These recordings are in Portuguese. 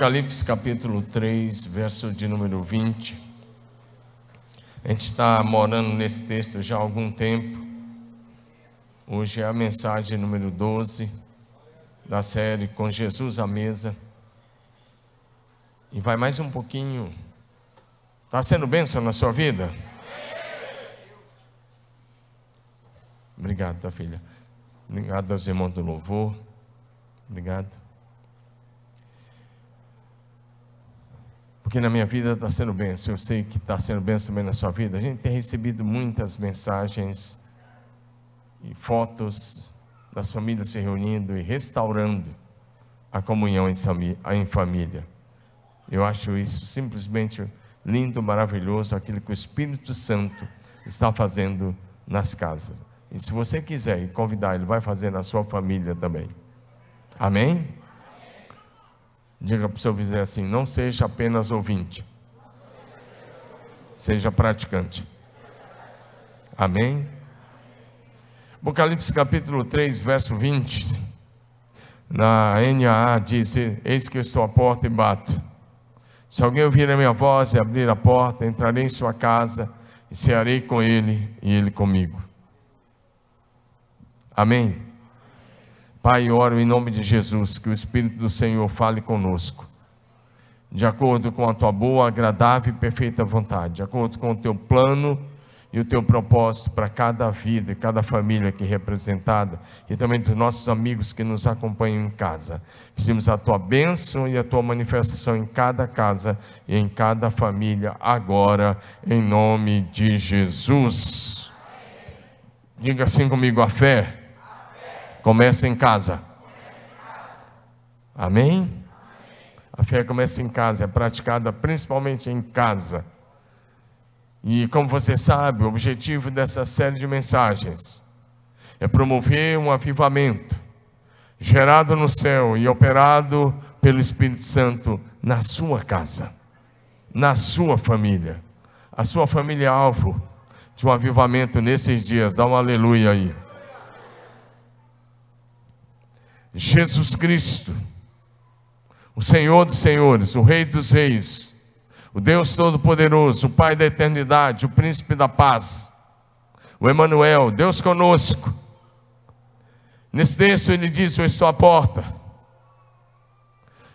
Apocalipse capítulo 3, verso de número 20. A gente está morando nesse texto já há algum tempo. Hoje é a mensagem número 12 da série Com Jesus à Mesa. E vai mais um pouquinho. Está sendo bênção na sua vida? Obrigado, tá, filha. Obrigado aos irmãos do louvor. Obrigado. Porque na minha vida está sendo bênção, eu sei que está sendo bênção também na sua vida. A gente tem recebido muitas mensagens e fotos das famílias se reunindo e restaurando a comunhão em família. Eu acho isso simplesmente lindo, maravilhoso, aquilo que o Espírito Santo está fazendo nas casas. E se você quiser convidar, ele vai fazer na sua família também. Amém? Diga para o seu vizinho assim: não seja apenas ouvinte, seja praticante. Amém? Apocalipse capítulo 3, verso 20. Na NAA diz: Eis que eu estou à porta e bato. Se alguém ouvir a minha voz e abrir a porta, entrarei em sua casa e cearei com ele e ele comigo. Amém? Pai, oro em nome de Jesus que o Espírito do Senhor fale conosco, de acordo com a tua boa, agradável e perfeita vontade, de acordo com o teu plano e o teu propósito para cada vida, cada família aqui representada e também dos nossos amigos que nos acompanham em casa. Pedimos a tua bênção e a tua manifestação em cada casa e em cada família agora, em nome de Jesus. Diga assim comigo a fé Começa em casa. Amém? A fé começa em casa, é praticada principalmente em casa. E como você sabe, o objetivo dessa série de mensagens é promover um avivamento gerado no céu e operado pelo Espírito Santo na sua casa, na sua família. A sua família é alvo de um avivamento nesses dias. Dá um aleluia aí. Jesus Cristo, o Senhor dos Senhores, o Rei dos Reis, o Deus Todo-Poderoso, o Pai da eternidade, o Príncipe da paz, o Emanuel, Deus conosco. Nesse texto ele diz: Eu estou à porta.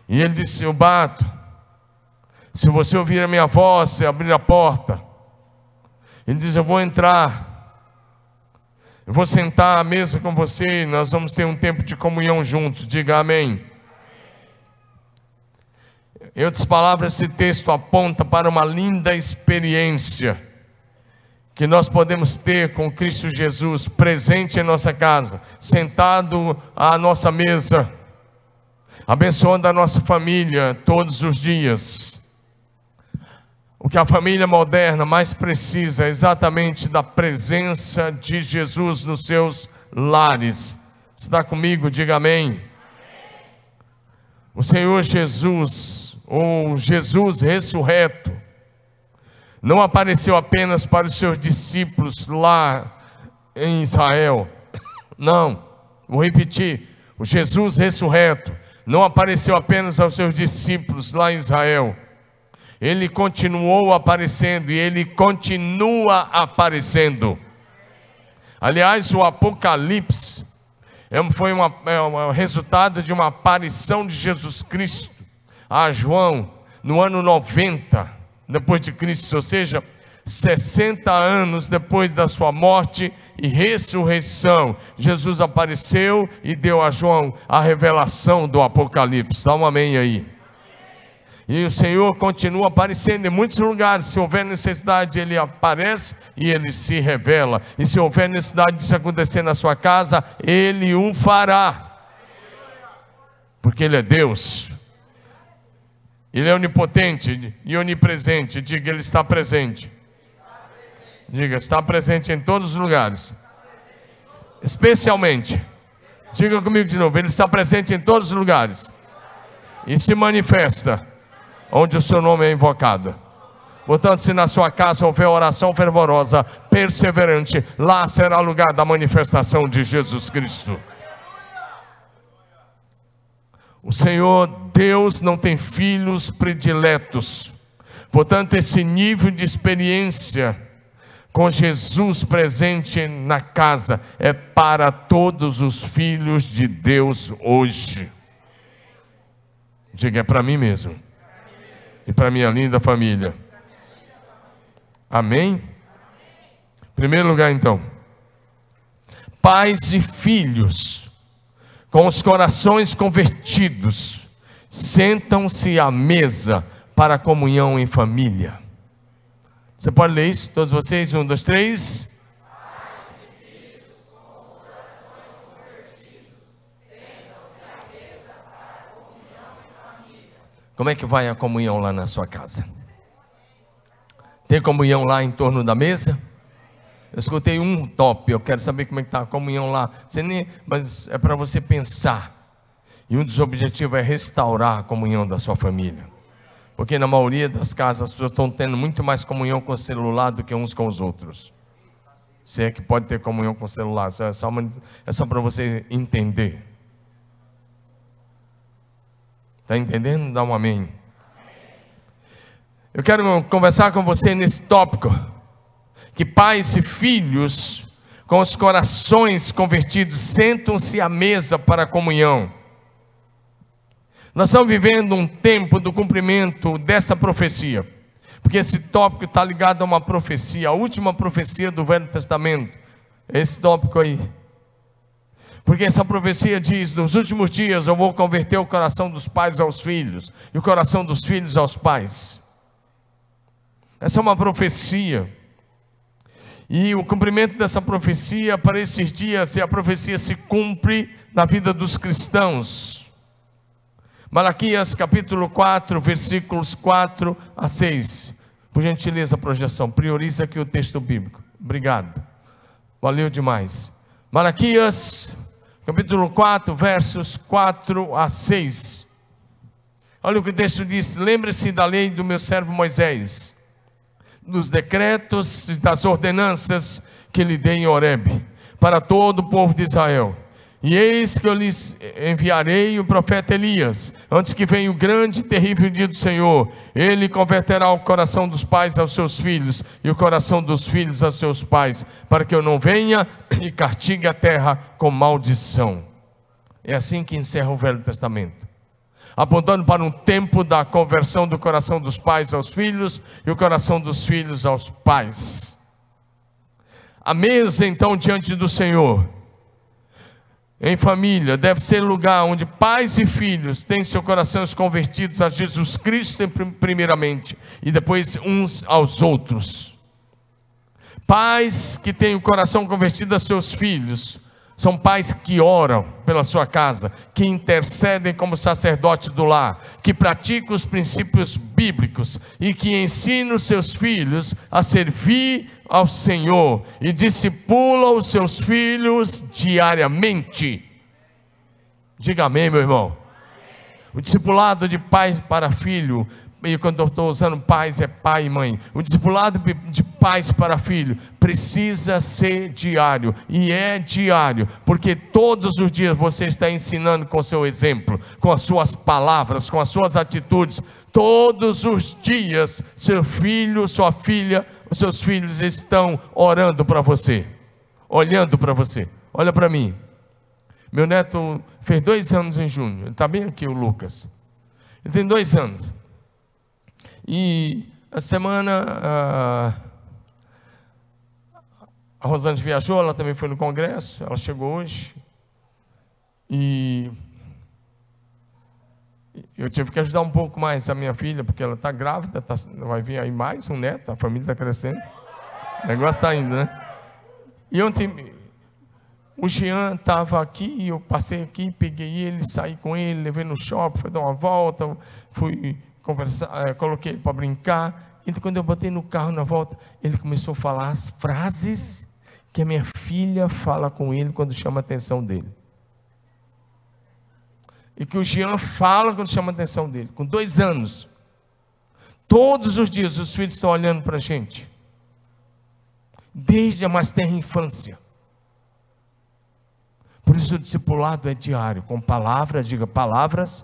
E ele disse: Eu bato. Se você ouvir a minha voz e abrir a porta, ele diz: Eu vou entrar eu vou sentar à mesa com você e nós vamos ter um tempo de comunhão juntos. Diga amém. Em outras palavras, esse texto aponta para uma linda experiência que nós podemos ter com Cristo Jesus presente em nossa casa, sentado à nossa mesa, abençoando a nossa família todos os dias. O que a família moderna mais precisa é exatamente da presença de Jesus nos seus lares. Está comigo? Diga amém. O Senhor Jesus, ou Jesus ressurreto, não apareceu apenas para os seus discípulos lá em Israel. Não, vou repetir: o Jesus ressurreto não apareceu apenas aos seus discípulos lá em Israel ele continuou aparecendo e ele continua aparecendo. Aliás, o Apocalipse é foi uma, é um resultado de uma aparição de Jesus Cristo a João no ano 90 depois de Cristo, ou seja, 60 anos depois da sua morte e ressurreição, Jesus apareceu e deu a João a revelação do Apocalipse. Dá um amém aí. E o Senhor continua aparecendo em muitos lugares. Se houver necessidade, Ele aparece e Ele se revela. E se houver necessidade disso acontecer na sua casa, Ele o fará. Porque Ele é Deus. Ele é onipotente e onipresente. Diga, Ele está presente. Diga, está presente em todos os lugares. Especialmente. Diga comigo de novo. Ele está presente em todos os lugares. E se manifesta onde o seu nome é invocado. Portanto, se na sua casa houver oração fervorosa, perseverante, lá será lugar da manifestação de Jesus Cristo. O Senhor Deus não tem filhos prediletos. Portanto, esse nível de experiência com Jesus presente na casa é para todos os filhos de Deus hoje. Diga, é para mim mesmo. E para minha linda família. Amém? Primeiro lugar, então. Pais e filhos, com os corações convertidos, sentam-se à mesa para a comunhão em família. Você pode ler isso, todos vocês? Um, dois, três. Como é que vai a comunhão lá na sua casa? Tem comunhão lá em torno da mesa? Eu escutei um top, eu quero saber como é que está a comunhão lá. Você nem, mas é para você pensar. E um dos objetivos é restaurar a comunhão da sua família. Porque na maioria das casas as pessoas estão tendo muito mais comunhão com o celular do que uns com os outros. Se é que pode ter comunhão com o celular, é só, é só para você entender. Está entendendo? Dá um amém. Eu quero conversar com você nesse tópico. Que pais e filhos, com os corações convertidos, sentam-se à mesa para a comunhão. Nós estamos vivendo um tempo do cumprimento dessa profecia, porque esse tópico está ligado a uma profecia, a última profecia do Velho Testamento, esse tópico aí. Porque essa profecia diz: nos últimos dias eu vou converter o coração dos pais aos filhos, e o coração dos filhos aos pais. Essa é uma profecia. E o cumprimento dessa profecia para esses dias, e a profecia se cumpre na vida dos cristãos. Malaquias capítulo 4, versículos 4 a 6. Por gentileza, projeção, prioriza aqui o texto bíblico. Obrigado. Valeu demais. Malaquias capítulo 4, versos 4 a 6. Olha o que o texto diz: Lembre-se da lei do meu servo Moisés, dos decretos e das ordenanças que lhe dei em Horeb, para todo o povo de Israel e eis que eu lhes enviarei o profeta Elias, antes que venha o grande e terrível dia do Senhor. Ele converterá o coração dos pais aos seus filhos, e o coração dos filhos aos seus pais, para que eu não venha e castigue a terra com maldição. É assim que encerra o Velho Testamento. Apontando para um tempo da conversão do coração dos pais aos filhos e o coração dos filhos aos pais. A mesa então diante do Senhor em família deve ser lugar onde pais e filhos têm seus corações convertidos a Jesus Cristo primeiramente e depois uns aos outros. Pais que têm o coração convertido a seus filhos são pais que oram pela sua casa, que intercedem como sacerdote do lar, que praticam os princípios bíblicos e que ensinam seus filhos a servir ao Senhor e discipulam os seus filhos diariamente. Diga amém, meu irmão. O discipulado de pai para filho e quando eu estou usando pais, é pai e mãe. O discipulado de pais para filho precisa ser diário, e é diário, porque todos os dias você está ensinando com o seu exemplo, com as suas palavras, com as suas atitudes. Todos os dias, seu filho, sua filha, os seus filhos estão orando para você, olhando para você. Olha para mim. Meu neto fez dois anos em junho, está bem aqui, o Lucas. Ele tem dois anos. E a semana a, a Rosane viajou, ela também foi no congresso, ela chegou hoje. E eu tive que ajudar um pouco mais a minha filha, porque ela está grávida, tá, vai vir aí mais um neto, a família está crescendo. O negócio está indo, né? E ontem o Jean estava aqui, eu passei aqui, peguei ele, saí com ele, levei no shopping, fui dar uma volta, fui conversar, é, coloquei para brincar. E quando eu botei no carro na volta, ele começou a falar as frases que a minha filha fala com ele quando chama a atenção dele. E que o Jean fala quando chama a atenção dele, com dois anos. Todos os dias os filhos estão olhando para a gente. Desde a mais tenra infância. Por isso o discipulado é diário, com palavras, diga palavras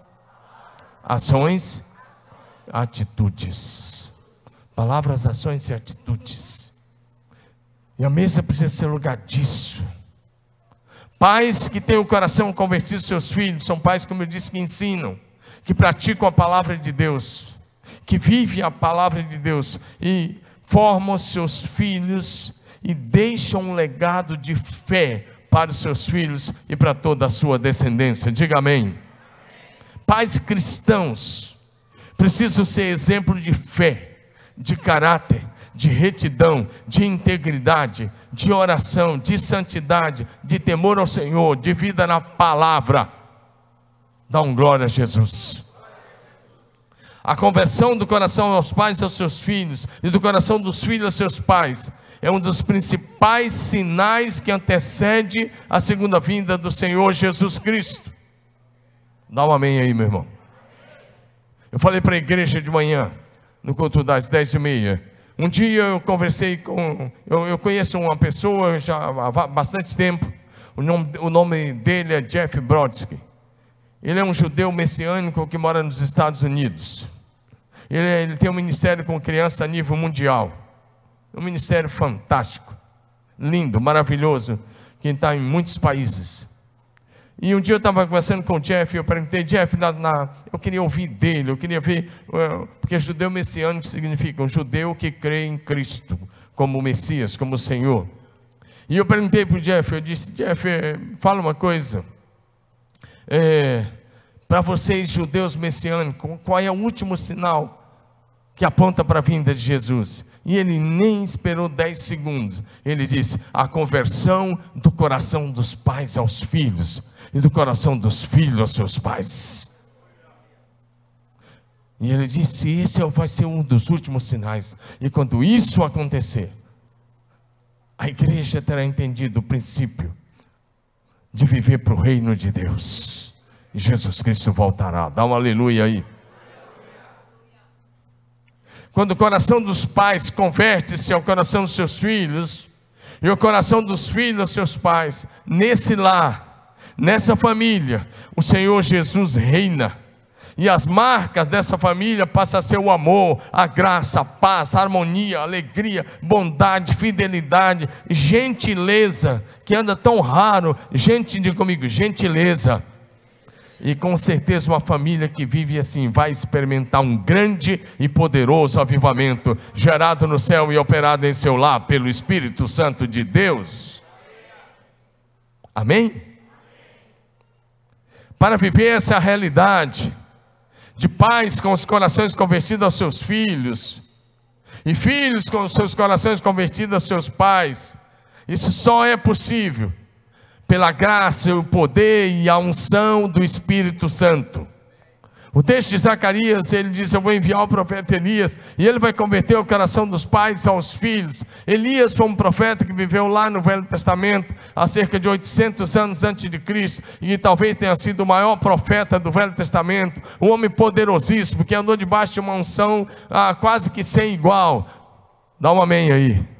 Ações, atitudes. Palavras, ações e atitudes. E a mesa precisa ser lugar disso. Pais que têm o coração convertido seus filhos, são pais, como eu disse, que ensinam, que praticam a palavra de Deus, que vivem a palavra de Deus e formam seus filhos e deixam um legado de fé para os seus filhos e para toda a sua descendência. Diga amém. Pais cristãos precisam ser exemplo de fé, de caráter, de retidão, de integridade, de oração, de santidade, de temor ao Senhor, de vida na palavra. Dá um glória a Jesus. A conversão do coração aos pais aos seus filhos e do coração dos filhos aos seus pais é um dos principais sinais que antecede a segunda vinda do Senhor Jesus Cristo. Dá um amém aí, meu irmão. Eu falei para a igreja de manhã, no culto das dez e meia. Um dia eu conversei com. Eu, eu conheço uma pessoa já há bastante tempo. O nome, o nome dele é Jeff Brodsky. Ele é um judeu messiânico que mora nos Estados Unidos. Ele, ele tem um ministério com criança a nível mundial. Um ministério fantástico, lindo, maravilhoso, que está em muitos países. E um dia eu estava conversando com o Jeff, eu perguntei, Jeff, na, na, eu queria ouvir dele, eu queria ver, uh, porque judeu messiânico significa um judeu que crê em Cristo como Messias, como Senhor. E eu perguntei para o Jeff, eu disse, Jeff, eh, fala uma coisa, é, para vocês judeus messiânicos, qual é o último sinal que aponta para a vinda de Jesus? E ele nem esperou dez segundos. Ele disse: a conversão do coração dos pais aos filhos e do coração dos filhos aos seus pais. E ele disse: esse vai ser um dos últimos sinais. E quando isso acontecer, a igreja terá entendido o princípio de viver para o reino de Deus. E Jesus Cristo voltará. Dá um aleluia aí. Quando o coração dos pais converte-se ao coração dos seus filhos, e o coração dos filhos aos seus pais, nesse lar, nessa família, o Senhor Jesus reina. E as marcas dessa família passam a ser o amor, a graça, a paz, a harmonia, a alegria, bondade, fidelidade, gentileza, que anda tão raro. Gente, diga comigo, gentileza e com certeza uma família que vive assim vai experimentar um grande e poderoso avivamento gerado no céu e operado em seu lar pelo Espírito Santo de Deus. Amém? Para viver essa realidade de pais com os corações convertidos aos seus filhos e filhos com os seus corações convertidos aos seus pais, isso só é possível pela graça o poder e a unção do Espírito Santo. O texto de Zacarias, ele diz: Eu vou enviar o profeta Elias, e ele vai converter o coração dos pais aos filhos. Elias foi um profeta que viveu lá no Velho Testamento, há cerca de 800 anos antes de Cristo, e talvez tenha sido o maior profeta do Velho Testamento, um homem poderosíssimo, que andou debaixo de uma unção ah, quase que sem igual. Dá um amém aí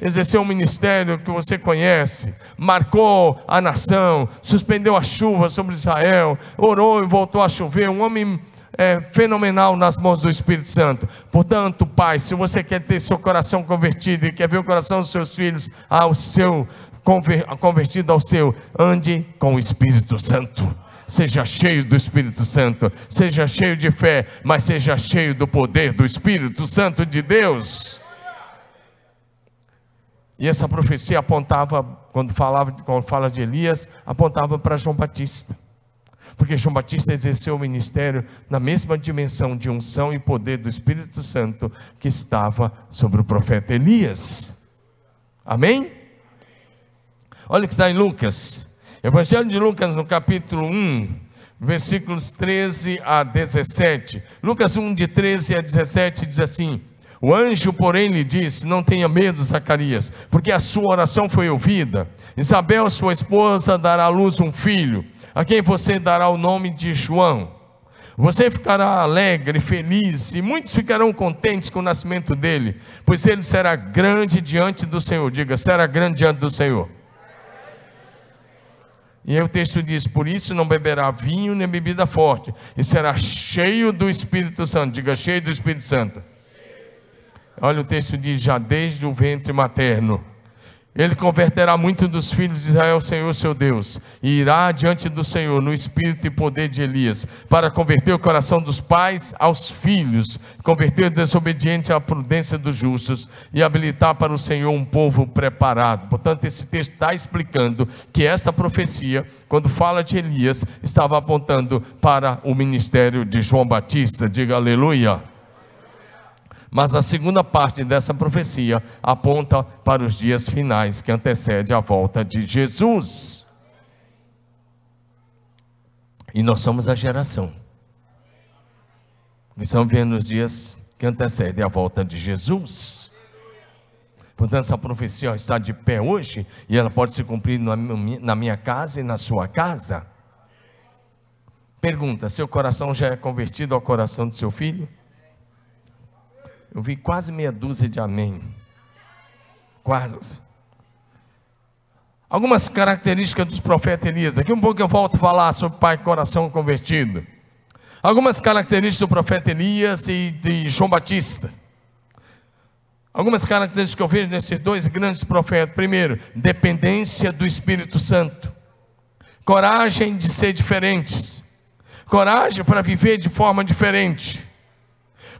exerceu um ministério que você conhece, marcou a nação, suspendeu a chuva sobre Israel, orou e voltou a chover, um homem é, fenomenal nas mãos do Espírito Santo. Portanto, Pai, se você quer ter seu coração convertido e quer ver o coração dos seus filhos ao seu convertido ao seu, ande com o Espírito Santo. Seja cheio do Espírito Santo, seja cheio de fé, mas seja cheio do poder do Espírito Santo de Deus. E essa profecia apontava, quando falava, quando fala de Elias, apontava para João Batista. Porque João Batista exerceu o ministério na mesma dimensão de unção e poder do Espírito Santo que estava sobre o profeta Elias. Amém? Olha o que está em Lucas. Evangelho de Lucas, no capítulo 1, versículos 13 a 17. Lucas 1, de 13 a 17, diz assim: o anjo, porém, lhe disse: Não tenha medo, Zacarias, porque a sua oração foi ouvida. Isabel, sua esposa, dará à luz um filho, a quem você dará o nome de João. Você ficará alegre, feliz, e muitos ficarão contentes com o nascimento dele, pois ele será grande diante do Senhor. Diga, será grande diante do Senhor. E aí o texto diz: Por isso não beberá vinho nem bebida forte, e será cheio do Espírito Santo. Diga, cheio do Espírito Santo. Olha o texto diz: Já desde o ventre materno ele converterá muito dos filhos de Israel, Senhor seu Deus, e irá diante do Senhor no espírito e poder de Elias, para converter o coração dos pais aos filhos, converter o desobediente à prudência dos justos e habilitar para o Senhor um povo preparado. Portanto, esse texto está explicando que essa profecia, quando fala de Elias, estava apontando para o ministério de João Batista. Diga aleluia. Mas a segunda parte dessa profecia aponta para os dias finais que antecede a volta de Jesus. E nós somos a geração que estamos vendo os dias que antecedem a volta de Jesus. Portanto, essa profecia está de pé hoje e ela pode se cumprir na minha casa e na sua casa. Pergunta: seu coração já é convertido ao coração do seu filho? Eu vi quase meia dúzia de amém. Quase. Algumas características dos profetas Elias. Daqui um pouco eu volto a falar sobre pai coração convertido. Algumas características do profeta Elias e de João Batista. Algumas características que eu vejo nesses dois grandes profetas. Primeiro, dependência do Espírito Santo. Coragem de ser diferentes. Coragem para viver de forma diferente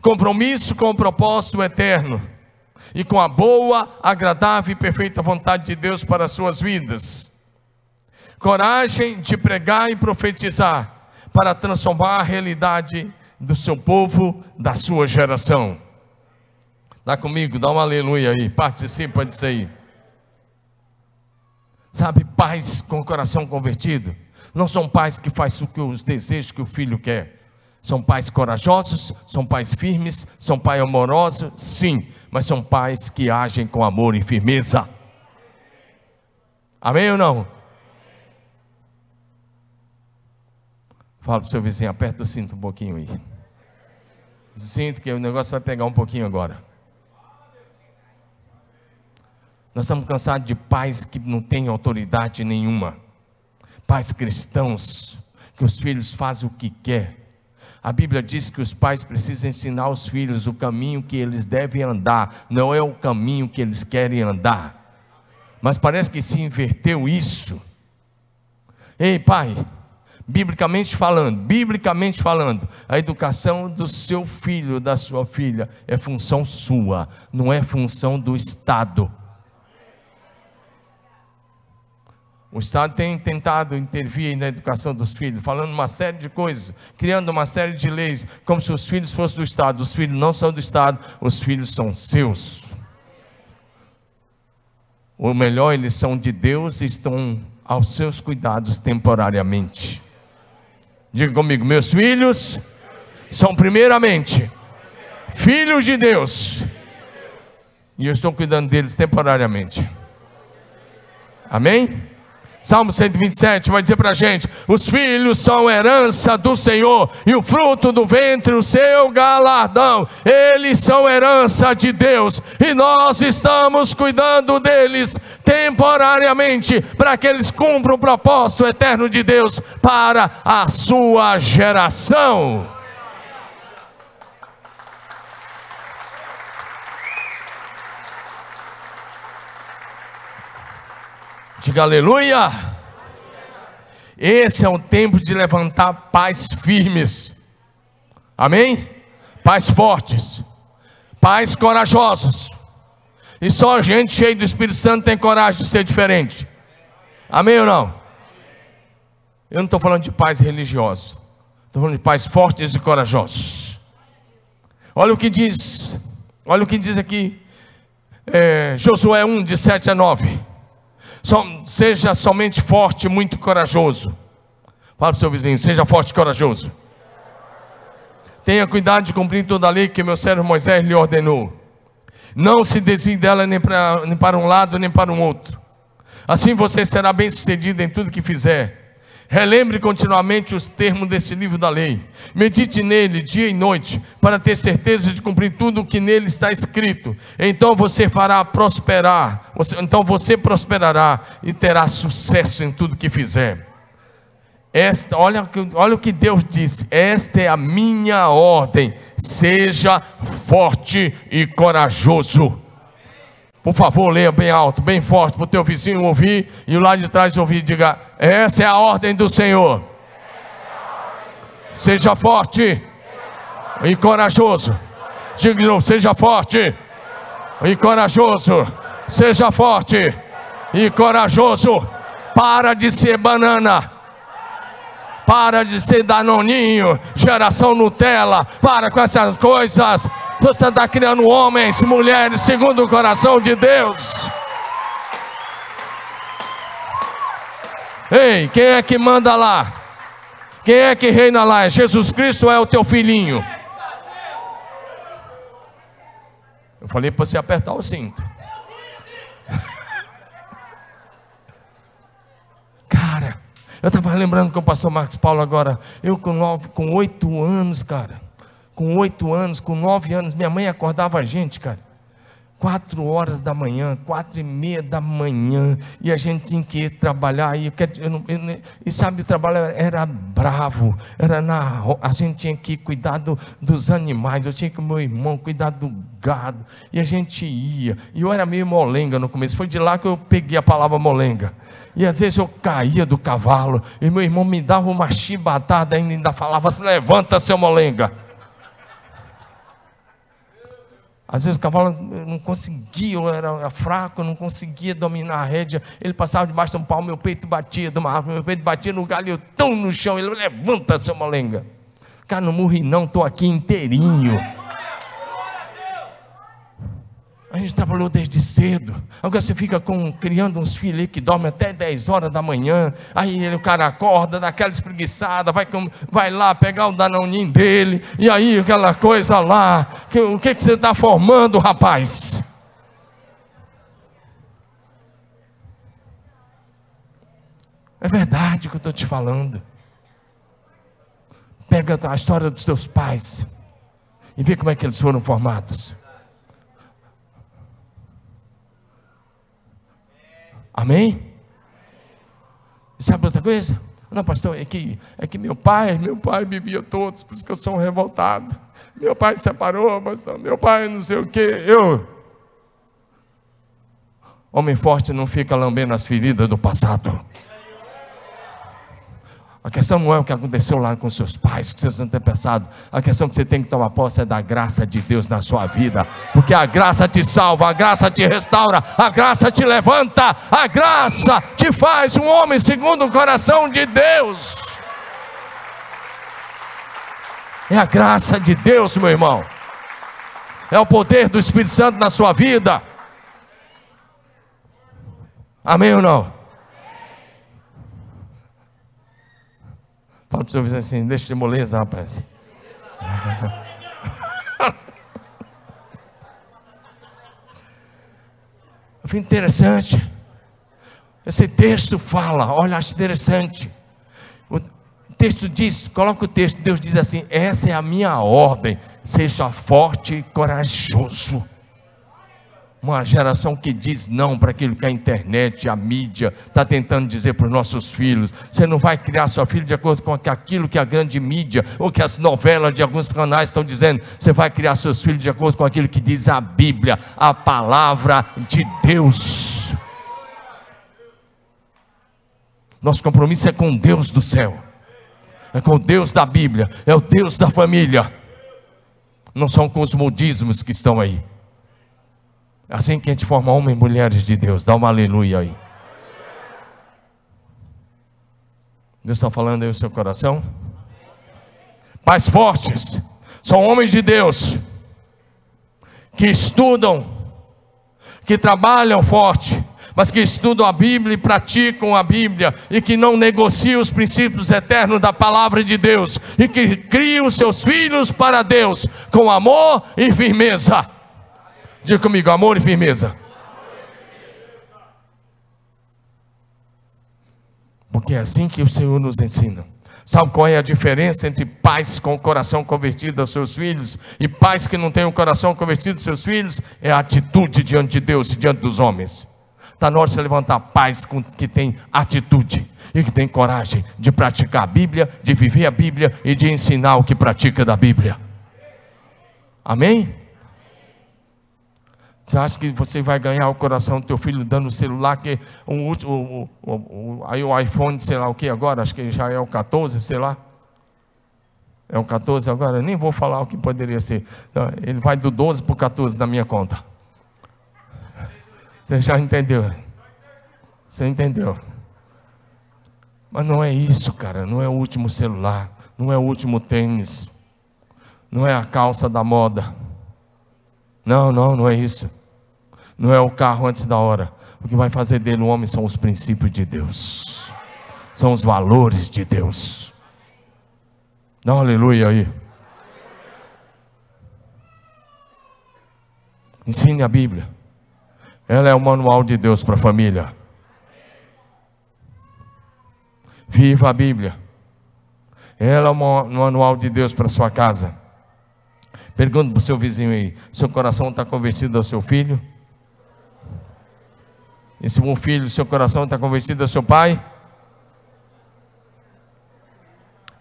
compromisso com o propósito eterno e com a boa, agradável e perfeita vontade de Deus para as suas vidas. Coragem de pregar e profetizar para transformar a realidade do seu povo, da sua geração. Dá comigo, dá um aleluia aí, participa disso aí. Sabe, pais com o coração convertido, não são pais que fazem o que os desejos que o filho quer. São pais corajosos, são pais firmes, são pais amorosos, sim, mas são pais que agem com amor e firmeza. Amém ou não? Fala para o seu vizinho, aperta o cinto um pouquinho aí. Sinto que o negócio vai pegar um pouquinho agora. Nós estamos cansados de pais que não têm autoridade nenhuma. Pais cristãos, que os filhos fazem o que quer a Bíblia diz que os pais precisam ensinar aos filhos o caminho que eles devem andar, não é o caminho que eles querem andar. Mas parece que se inverteu isso. Ei, pai, biblicamente falando, biblicamente falando, a educação do seu filho, da sua filha, é função sua, não é função do Estado. O Estado tem tentado intervir na educação dos filhos, falando uma série de coisas, criando uma série de leis, como se os filhos fossem do Estado. Os filhos não são do Estado, os filhos são seus. Ou melhor, eles são de Deus e estão aos seus cuidados temporariamente. Diga comigo, meus filhos são primeiramente filhos de Deus. E eu estou cuidando deles temporariamente. Amém? Salmo 127 vai dizer para a gente: os filhos são herança do Senhor, e o fruto do ventre, o seu galardão. Eles são herança de Deus, e nós estamos cuidando deles temporariamente, para que eles cumpram o propósito eterno de Deus para a sua geração. Diga aleluia. Esse é o tempo de levantar pais firmes. Amém? Pais fortes. Pais corajosos. E só gente cheia do Espírito Santo tem coragem de ser diferente. Amém ou não? Eu não estou falando de pais religiosos. Estou falando de pais fortes e corajosos. Olha o que diz. Olha o que diz aqui. É, Josué 1, de 7 a 9. Seja somente forte muito corajoso. Fala para o seu vizinho: seja forte e corajoso. Tenha cuidado de cumprir toda a lei que meu servo Moisés lhe ordenou. Não se desvie dela nem para, nem para um lado nem para um outro. Assim você será bem sucedido em tudo que fizer. Relembre continuamente os termos desse livro da lei. Medite nele dia e noite, para ter certeza de cumprir tudo o que nele está escrito. Então você fará prosperar. Você, então você prosperará e terá sucesso em tudo que fizer. esta, olha, olha o que Deus disse: esta é a minha ordem, seja forte e corajoso. Por favor, leia bem alto, bem forte, para o teu vizinho ouvir e lá de trás ouvir. Diga: essa é a ordem do Senhor. Seja forte e corajoso. Diga de novo: seja forte e corajoso. Seja forte e corajoso. Para de ser banana. Para de ser danoninho, geração Nutella. Para com essas coisas. Você está criando homens, mulheres, segundo o coração de Deus. Ei, quem é que manda lá? Quem é que reina lá? É Jesus Cristo ou é o teu filhinho? Eu falei para você apertar o cinto. Cara, eu estava lembrando com o pastor Marcos Paulo agora. Eu com oito anos, cara. Com oito anos, com nove anos, minha mãe acordava a gente, cara. Quatro horas da manhã, quatro e meia da manhã, e a gente tinha que ir trabalhar, e, eu eu, e sabe, o trabalho era bravo, era na, a gente tinha que cuidar do, dos animais, eu tinha que meu irmão cuidar do gado, e a gente ia, e eu era meio molenga no começo, foi de lá que eu peguei a palavra molenga, e às vezes eu caía do cavalo, e meu irmão me dava uma chibatada, ainda, ainda falava, se levanta seu molenga, Às vezes o cavalo não conseguia, eu era fraco, não conseguia dominar a rédea. Ele passava debaixo de um pau, meu peito batia de uma árvore, meu peito batia no galho, eu tão no chão. Ele levanta, seu molenga. Cara, não morri não, estou aqui inteirinho. Gente trabalhou desde cedo. Agora você fica com, criando uns filhos que dormem até 10 horas da manhã. Aí ele, o cara acorda, dá aquela espreguiçada, vai, vai lá pegar o danoninho dele. E aí aquela coisa lá. Que, o que, que você está formando, rapaz? É verdade o que eu estou te falando. Pega a história dos teus pais e vê como é que eles foram formados. Amém? E sabe outra coisa? Não, pastor, é que, é que meu pai, meu pai vivia todos, por isso que eu sou um revoltado. Meu pai separou, pastor, meu pai não sei o quê. Eu. Homem forte não fica lambendo as feridas do passado. A questão não é o que aconteceu lá com seus pais, com seus antepassados. A questão que você tem que tomar posse é da graça de Deus na sua vida. Porque a graça te salva, a graça te restaura, a graça te levanta, a graça te faz um homem segundo o coração de Deus. É a graça de Deus, meu irmão. É o poder do Espírito Santo na sua vida. Amém ou não? Fala para o seu vizinho assim, deixa de moleza, rapaz. Foi interessante. Esse texto fala, olha, acho interessante. O texto diz, coloca o texto, Deus diz assim: essa é a minha ordem, seja forte e corajoso. Uma geração que diz não para aquilo que a internet, a mídia está tentando dizer para os nossos filhos. Você não vai criar seu filho de acordo com aquilo que a grande mídia ou que as novelas de alguns canais estão dizendo. Você vai criar seus filhos de acordo com aquilo que diz a Bíblia, a palavra de Deus. Nosso compromisso é com Deus do céu, é com Deus da Bíblia, é o Deus da família. Não são com os modismos que estão aí. Assim que a gente forma homens e mulheres de Deus, dá uma aleluia aí. Deus está falando aí o seu coração? Pais fortes, são homens de Deus, que estudam, que trabalham forte, mas que estudam a Bíblia e praticam a Bíblia, e que não negociam os princípios eternos da palavra de Deus, e que criam seus filhos para Deus com amor e firmeza. Diga comigo, amor e firmeza. Porque é assim que o Senhor nos ensina. Sabe qual é a diferença entre pais com o coração convertido aos seus filhos e pais que não têm o coração convertido aos seus filhos? É a atitude diante de Deus e diante dos homens. Está na hora de se levantar pais que tem atitude e que tem coragem de praticar a Bíblia, de viver a Bíblia e de ensinar o que pratica da Bíblia. Amém? Você acha que você vai ganhar o coração do teu filho dando o celular que um, o, o, o, aí o iPhone, sei lá o que agora, acho que já é o 14, sei lá. É o 14 agora, nem vou falar o que poderia ser. Ele vai do 12 para o 14 na minha conta. Você já entendeu? Você entendeu? Mas não é isso, cara. Não é o último celular. Não é o último tênis. Não é a calça da moda. Não, não, não é isso. Não é o carro antes da hora. O que vai fazer dele o homem são os princípios de Deus. São os valores de Deus. Dá um aleluia aí. Ensine a Bíblia. Ela é o manual de Deus para a família. Viva a Bíblia. Ela é o manual de Deus para a sua casa. Pergunta para o seu vizinho aí: seu coração está convertido ao seu filho? E se um filho, seu coração está convertido ao seu pai?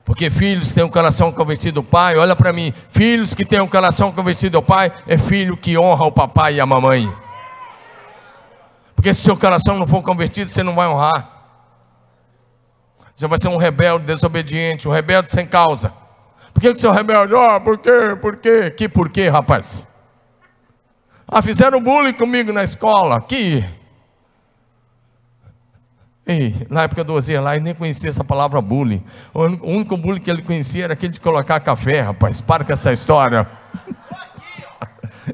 Porque filhos têm um coração convertido ao pai, olha para mim, filhos que têm um coração convertido ao pai, é filho que honra o papai e a mamãe. Porque se seu coração não for convertido, você não vai honrar. Você vai ser um rebelde desobediente, um rebelde sem causa. Por que, que um rebelde? Ah, oh, por quê? Por quê? Que por quê, rapaz? Ah, fizeram bullying comigo na escola. Que Ei, na época do ele nem conhecia essa palavra bullying. O único bullying que ele conhecia era aquele de colocar café, rapaz. Para com essa história.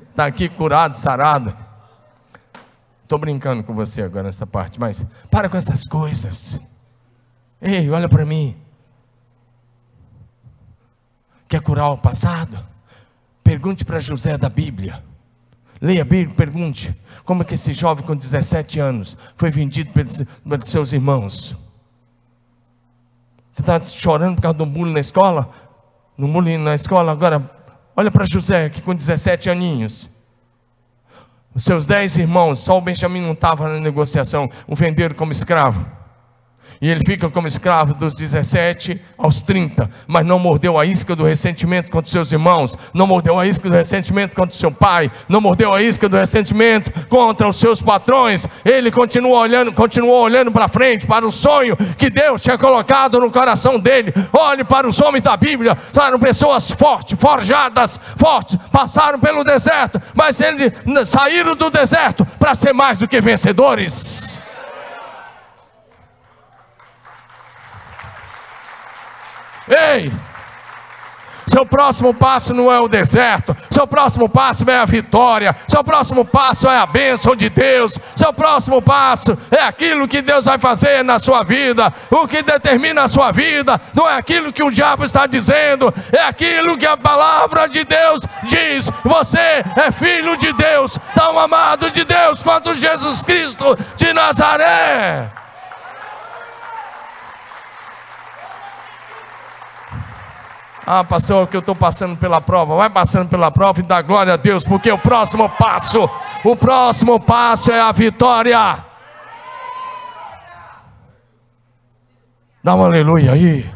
Está aqui curado, sarado. Estou brincando com você agora nessa parte, mas para com essas coisas. Ei, olha para mim. Quer curar o passado? Pergunte para José da Bíblia. Leia a Bíblia, pergunte. Como é que esse jovem com 17 anos foi vendido pelos, pelos seus irmãos? Você está chorando por causa do bullying na escola? No bullying na escola? Agora, olha para José, que com 17 aninhos. Os seus dez irmãos, só o Benjamim não estava na negociação, o venderam como escravo. E ele fica como escravo dos 17 aos 30, mas não mordeu a isca do ressentimento contra seus irmãos, não mordeu a isca do ressentimento contra seu pai, não mordeu a isca do ressentimento contra os seus patrões. Ele continua olhando, continuou olhando para frente, para o sonho que Deus tinha colocado no coração dele. Olhe para os homens da Bíblia, eram pessoas fortes, forjadas, fortes, passaram pelo deserto, mas eles saíram do deserto para ser mais do que vencedores. Ei! Seu próximo passo não é o deserto, seu próximo passo é a vitória, seu próximo passo é a bênção de Deus, seu próximo passo é aquilo que Deus vai fazer na sua vida. O que determina a sua vida não é aquilo que o diabo está dizendo, é aquilo que a palavra de Deus diz. Você é filho de Deus, tão amado de Deus quanto Jesus Cristo de Nazaré. Ah, pastor, que eu estou passando pela prova. Vai passando pela prova e dá glória a Deus, porque o próximo passo, o próximo passo é a vitória. Dá um aleluia aí.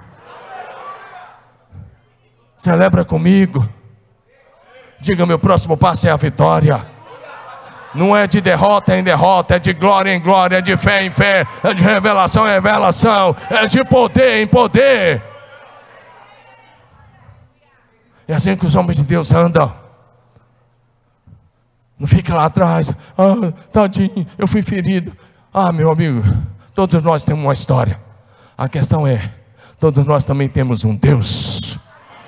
Celebra comigo. Diga: meu próximo passo é a vitória. Não é de derrota em derrota, é de glória em glória, é de fé em fé, é de revelação em revelação, é de poder em poder. É assim que os homens de Deus andam. Não fica lá atrás. Ah, tadinho, eu fui ferido. Ah, meu amigo, todos nós temos uma história. A questão é, todos nós também temos um Deus.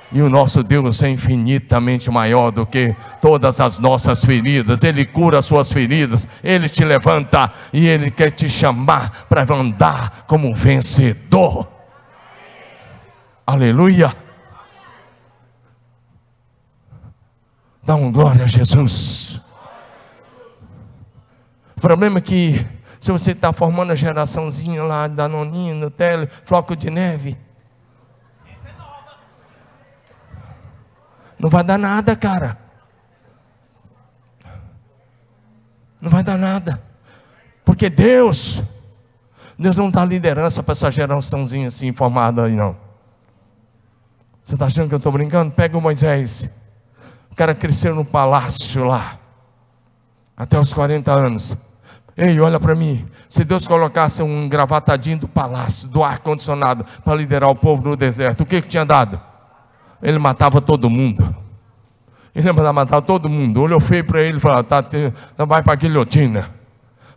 E o nosso Deus é infinitamente maior do que todas as nossas feridas. Ele cura as suas feridas, ele te levanta e ele quer te chamar para andar como vencedor. Aleluia. Dá um glória a Jesus. O problema é que, se você está formando a geraçãozinha lá da noninha, Nutella, floco de neve, não vai dar nada, cara. Não vai dar nada. Porque Deus, Deus não dá liderança para essa geraçãozinha assim formada aí, não. Você está achando que eu estou brincando? Pega o Moisés. Cara cresceu no palácio lá, até os 40 anos. Ei, olha para mim. Se Deus colocasse um gravatadinho do palácio, do ar-condicionado, para liderar o povo no deserto, o que, que tinha dado? Ele matava todo mundo. Ele ia matar todo mundo. Olhou feio para ele e falou: tá, vai para a guilhotina.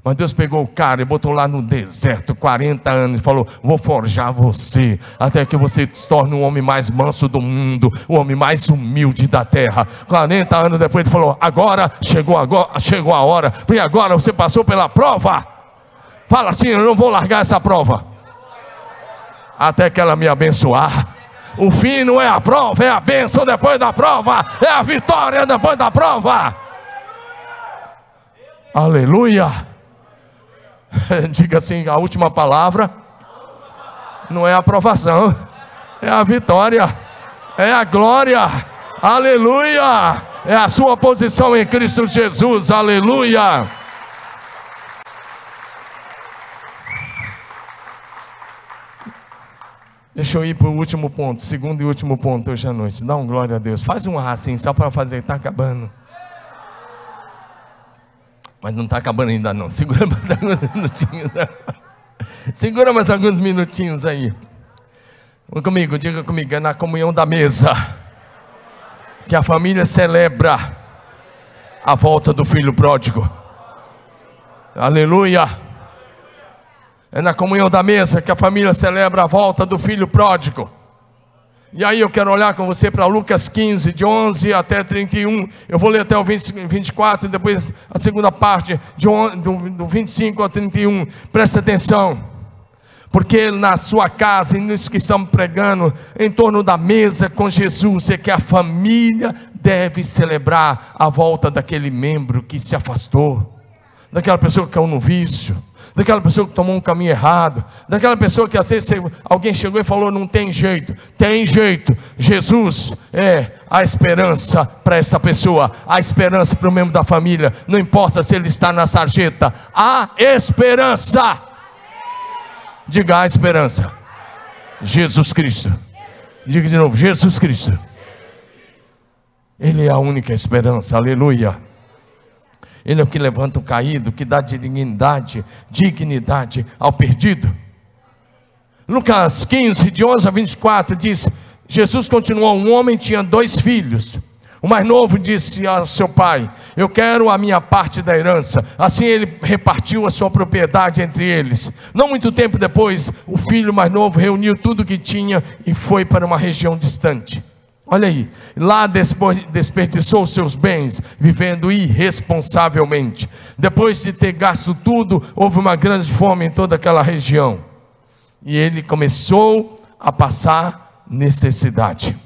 Mas Deus pegou o cara e botou lá no deserto, 40 anos, e falou: Vou forjar você, até que você se torne o homem mais manso do mundo, o homem mais humilde da terra. 40 anos depois ele falou: Agora chegou, agora, chegou a hora, porque agora você passou pela prova. Fala assim: Eu não vou largar essa prova, até que ela me abençoar. O fim não é a prova, é a bênção depois da prova, é a vitória depois da prova. Aleluia. Diga assim: a última palavra não é a aprovação, é a vitória, é a glória, aleluia, é a sua posição em Cristo Jesus, aleluia. Deixa eu ir para o último ponto, segundo e último ponto hoje à noite. Dá um glória a Deus. Faz um assim, só para fazer, está acabando. Mas não está acabando ainda não. Segura mais alguns minutinhos. Segura mais alguns minutinhos aí. Vamos comigo, diga comigo, é na comunhão da mesa que a família celebra a volta do filho pródigo. Aleluia. É na comunhão da mesa que a família celebra a volta do filho pródigo. E aí eu quero olhar com você para Lucas 15, de 11 até 31. Eu vou ler até o 20, 24 e depois a segunda parte, de do, do 25 ao 31. Presta atenção. Porque na sua casa e nos que estamos pregando, em torno da mesa com Jesus, é que a família deve celebrar a volta daquele membro que se afastou, daquela pessoa que caiu no vício daquela pessoa que tomou um caminho errado, daquela pessoa que às vezes alguém chegou e falou: não tem jeito, tem jeito. Jesus é a esperança para essa pessoa, a esperança para o membro da família, não importa se ele está na sarjeta, a esperança. Diga a esperança. Jesus Cristo. Diga de novo: Jesus Cristo. Ele é a única esperança, aleluia. Ele é o que levanta o caído, que dá dignidade, dignidade ao perdido. Lucas 15, de 11 a 24, diz: Jesus continuou: Um homem tinha dois filhos. O mais novo disse ao seu pai: Eu quero a minha parte da herança. Assim ele repartiu a sua propriedade entre eles. Não muito tempo depois, o filho mais novo reuniu tudo o que tinha e foi para uma região distante. Olha aí, lá desperdiçou seus bens, vivendo irresponsavelmente. Depois de ter gasto tudo, houve uma grande fome em toda aquela região. E ele começou a passar necessidade.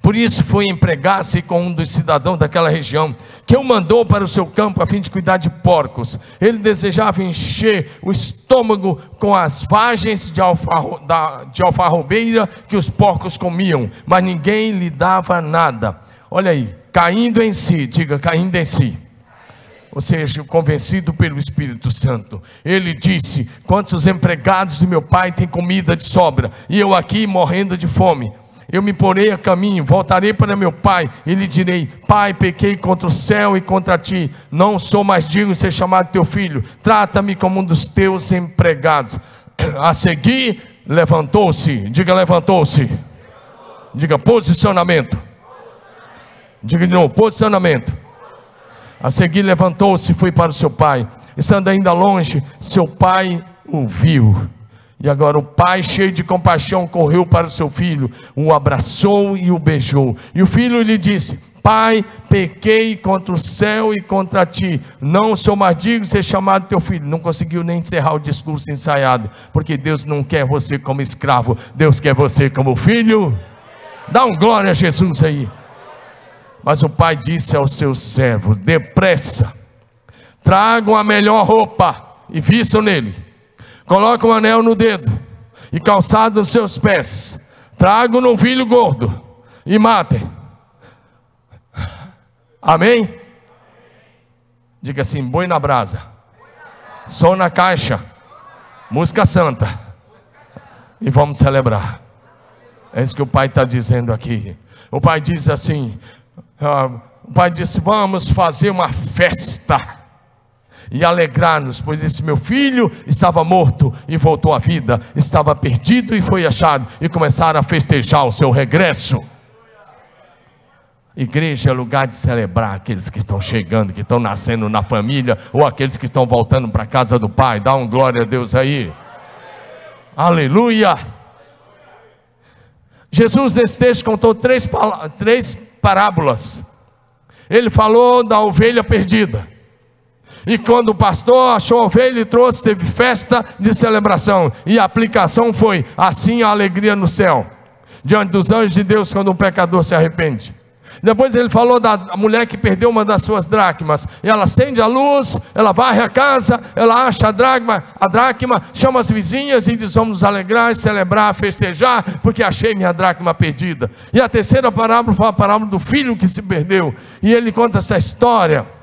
Por isso foi empregar-se com um dos cidadãos daquela região, que o mandou para o seu campo a fim de cuidar de porcos. Ele desejava encher o estômago com as vagens de, alfarro, da, de alfarrobeira que os porcos comiam, mas ninguém lhe dava nada. Olha aí, caindo em si, diga caindo em si. Ou seja, convencido pelo Espírito Santo, ele disse: Quantos empregados de meu pai têm comida de sobra, e eu aqui morrendo de fome? Eu me porei a caminho, voltarei para meu pai e lhe direi: Pai, pequei contra o céu e contra ti, não sou mais digno de ser chamado teu filho, trata-me como um dos teus empregados. A seguir, levantou-se, diga levantou-se, diga posicionamento, diga de novo: posicionamento. A seguir, levantou-se e foi para o seu pai, estando ainda longe, seu pai o viu e agora o pai, cheio de compaixão, correu para o seu filho, o abraçou e o beijou. E o filho lhe disse: Pai, pequei contra o céu e contra ti, não sou mais digno de ser chamado teu filho. Não conseguiu nem encerrar o discurso ensaiado, porque Deus não quer você como escravo, Deus quer você como filho. Dá um glória a Jesus aí. Mas o pai disse aos seus servos: Depressa, tragam a melhor roupa e vistam nele coloca um anel no dedo e calçado nos seus pés, traga um novilho gordo e matem. Amém? Diga assim: boi na brasa. Som na caixa. Música santa. E vamos celebrar. É isso que o pai está dizendo aqui. O pai diz assim: uh, o pai disse: Vamos fazer uma festa e alegrar-nos, pois esse meu filho estava morto e voltou à vida, estava perdido e foi achado, e começaram a festejar o seu regresso. Igreja é lugar de celebrar aqueles que estão chegando, que estão nascendo na família, ou aqueles que estão voltando para a casa do Pai. Dá um glória a Deus aí. Aleluia. Jesus, nesse texto, contou três, três parábolas. Ele falou da ovelha perdida. E quando o pastor achou a ovelha, ele trouxe, teve festa de celebração. E a aplicação foi: assim a alegria no céu, diante dos anjos de Deus, quando um pecador se arrepende. Depois ele falou da mulher que perdeu uma das suas dracmas. Ela acende a luz, ela varre a casa, ela acha a dracma, a dracma, chama as vizinhas e diz: Vamos alegrar, celebrar, festejar, porque achei minha dracma perdida. E a terceira parábola foi a parábola do filho que se perdeu. E ele conta essa história.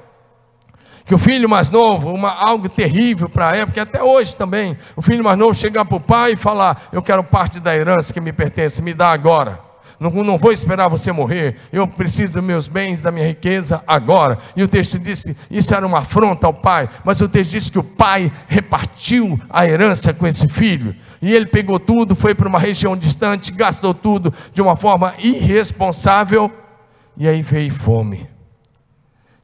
Que o filho mais novo, uma, algo terrível para a época, até hoje também, o filho mais novo chegar para o pai e falar: Eu quero parte da herança que me pertence, me dá agora. Não, não vou esperar você morrer. Eu preciso dos meus bens, da minha riqueza agora. E o texto disse: Isso era uma afronta ao pai. Mas o texto disse que o pai repartiu a herança com esse filho. E ele pegou tudo, foi para uma região distante, gastou tudo de uma forma irresponsável. E aí veio fome.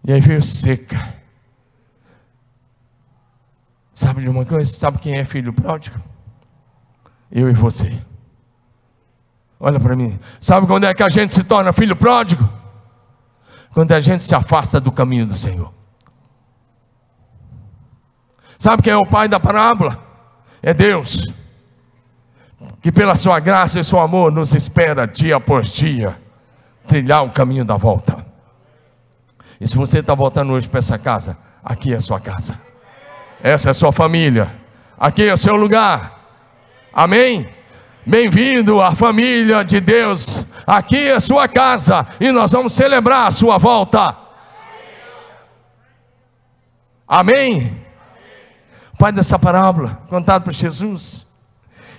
E aí veio seca. Sabe de uma coisa? Sabe quem é filho pródigo? Eu e você. Olha para mim. Sabe quando é que a gente se torna filho pródigo? Quando a gente se afasta do caminho do Senhor. Sabe quem é o pai da parábola? É Deus. Que pela sua graça e seu amor nos espera dia após dia trilhar o caminho da volta. E se você está voltando hoje para essa casa, aqui é a sua casa. Essa é a sua família. Aqui é o seu lugar. Amém? Bem-vindo à família de Deus. Aqui é sua casa e nós vamos celebrar a sua volta. Amém? Pai dessa parábola, contado por Jesus,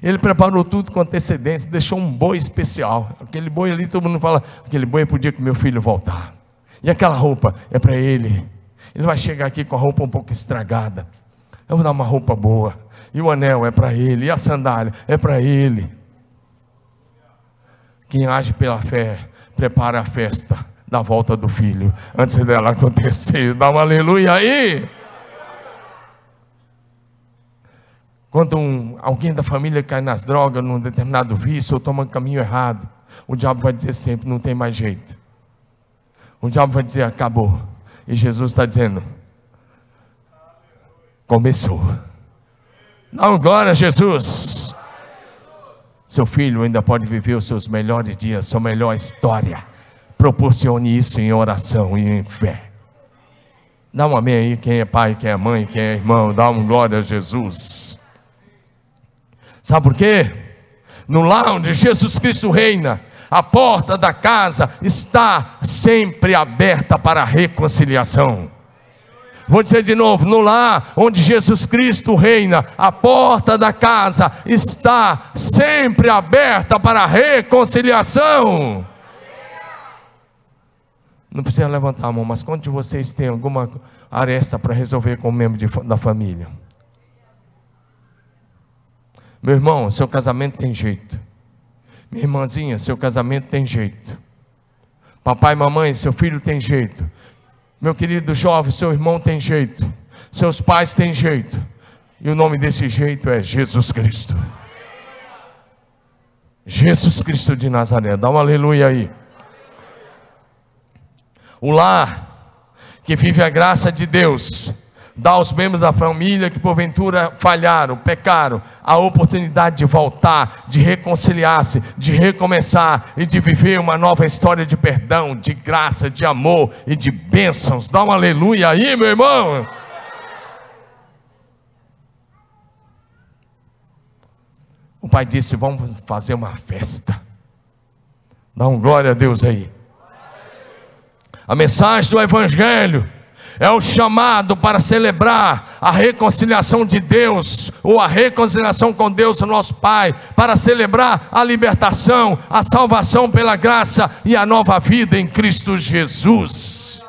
ele preparou tudo com antecedência, deixou um boi especial. Aquele boi ali, todo mundo fala: aquele boi é para o dia que meu filho voltar. E aquela roupa é para ele. Ele vai chegar aqui com a roupa um pouco estragada. Eu vou dar uma roupa boa. E o anel é para ele, e a sandália é para ele. Quem age pela fé, prepara a festa da volta do filho, antes dela acontecer. Dá um aleluia aí. Quando um, alguém da família cai nas drogas, num determinado vício, ou toma um caminho errado, o diabo vai dizer sempre: não tem mais jeito. O diabo vai dizer: acabou. E Jesus está dizendo: começou. Não, glória a Jesus. Seu filho ainda pode viver os seus melhores dias, sua melhor história. Proporcione isso em oração e em fé. Dá um amém aí, quem é pai, quem é mãe, quem é irmão, dá um glória a Jesus. Sabe por quê? No lar onde Jesus Cristo reina, a porta da casa está sempre aberta para a reconciliação. Vou dizer de novo: no lar onde Jesus Cristo reina, a porta da casa está sempre aberta para a reconciliação. Não precisa levantar a mão, mas quantos de vocês têm alguma aresta para resolver com um membro de, da família? Meu irmão, seu casamento tem jeito. Minha irmãzinha, seu casamento tem jeito. Papai mamãe, seu filho tem jeito. Meu querido jovem, seu irmão tem jeito, seus pais têm jeito, e o nome desse jeito é Jesus Cristo. Jesus Cristo de Nazaré, dá um aleluia aí. O lar que vive a graça de Deus dá aos membros da família que porventura falharam, pecaram, a oportunidade de voltar, de reconciliar-se, de recomeçar e de viver uma nova história de perdão, de graça, de amor e de bênçãos. Dá um aleluia aí, meu irmão. O pai disse: Vamos fazer uma festa. Dá um glória a Deus aí. A mensagem do Evangelho é o chamado para celebrar a reconciliação de Deus, ou a reconciliação com Deus, nosso Pai, para celebrar a libertação, a salvação pela graça e a nova vida em Cristo Jesus.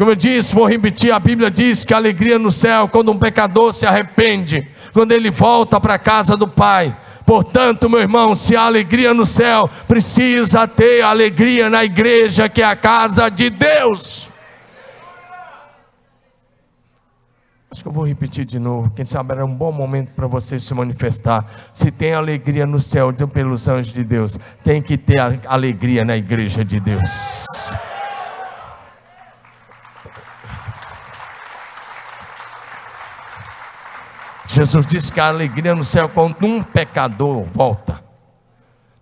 Como eu disse, vou repetir: a Bíblia diz que a alegria no céu, quando um pecador se arrepende, quando ele volta para a casa do Pai. Portanto, meu irmão, se há alegria no céu, precisa ter alegria na igreja, que é a casa de Deus. Acho que eu vou repetir de novo. Quem sabe era um bom momento para você se manifestar. Se tem alegria no céu pelos anjos de Deus, tem que ter alegria na igreja de Deus. Jesus disse que a alegria no céu quando um pecador volta.